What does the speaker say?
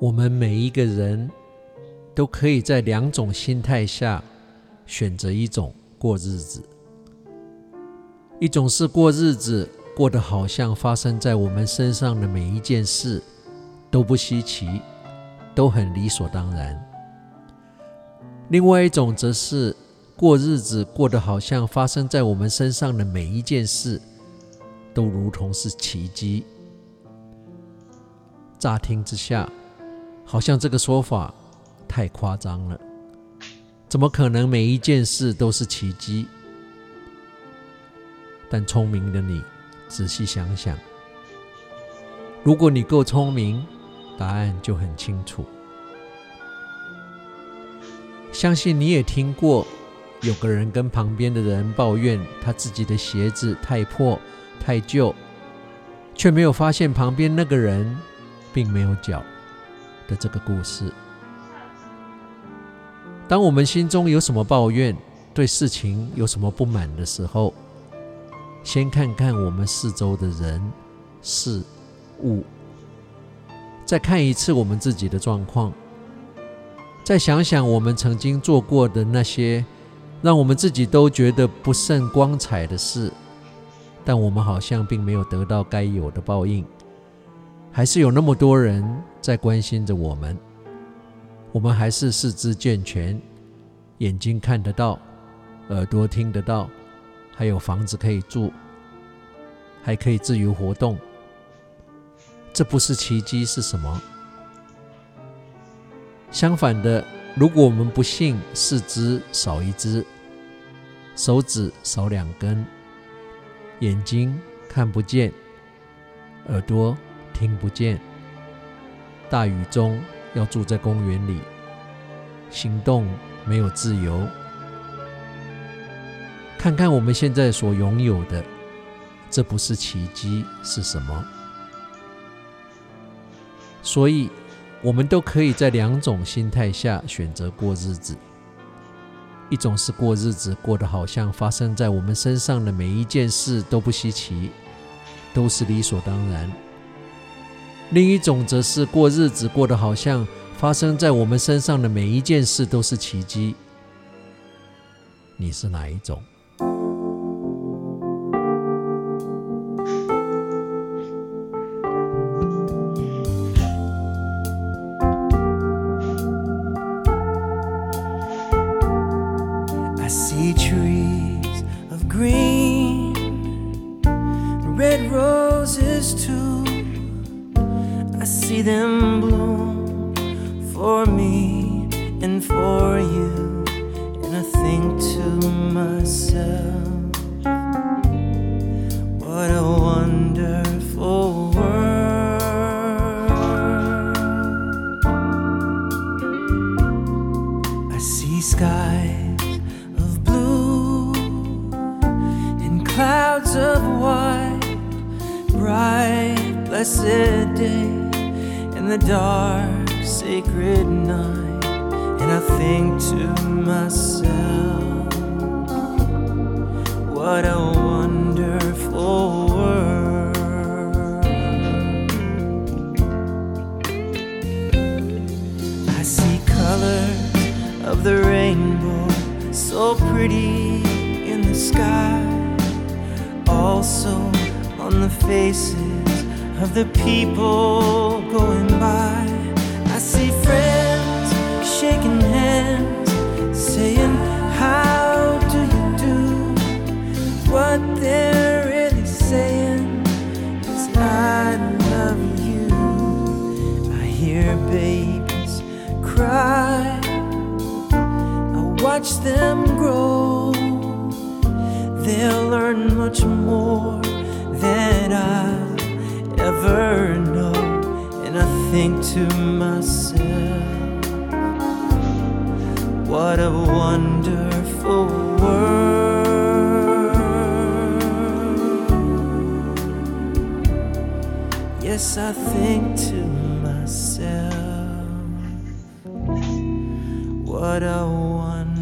我们每一个人都可以在两种心态下选择一种过日子。一种是过日子，过得好像发生在我们身上的每一件事都不稀奇，都很理所当然；另外一种则是过日子，过得好像发生在我们身上的每一件事都如同是奇迹。乍听之下，好像这个说法太夸张了，怎么可能每一件事都是奇迹？但聪明的你，仔细想想，如果你够聪明，答案就很清楚。相信你也听过，有个人跟旁边的人抱怨他自己的鞋子太破、太旧，却没有发现旁边那个人并没有脚的这个故事。当我们心中有什么抱怨，对事情有什么不满的时候，先看看我们四周的人、事、物，再看一次我们自己的状况，再想想我们曾经做过的那些让我们自己都觉得不甚光彩的事，但我们好像并没有得到该有的报应，还是有那么多人在关心着我们，我们还是四肢健全，眼睛看得到，耳朵听得到。还有房子可以住，还可以自由活动，这不是奇迹是什么？相反的，如果我们不幸四肢少一只，手指少两根，眼睛看不见，耳朵听不见，大雨中要住在公园里，行动没有自由。看看我们现在所拥有的，这不是奇迹是什么？所以，我们都可以在两种心态下选择过日子：一种是过日子，过得好像发生在我们身上的每一件事都不稀奇，都是理所当然；另一种则是过日子，过得好像发生在我们身上的每一件事都是奇迹。你是哪一种？See them bloom for me and for you, and I think to myself, what a wonderful world. I see skies of blue and clouds of white, bright, blessed day the dark, sacred night, and I think to myself, what a wonderful world. I see colors of the rainbow, so pretty in the sky, also on the faces of the people going by. I see friends shaking hands, saying, How do you do? What they're really saying is, I love you. I hear babies cry, I watch them grow. They'll learn much more than I ever know. And I think to myself, what a wonderful world. Yes, I think to myself, what a wonderful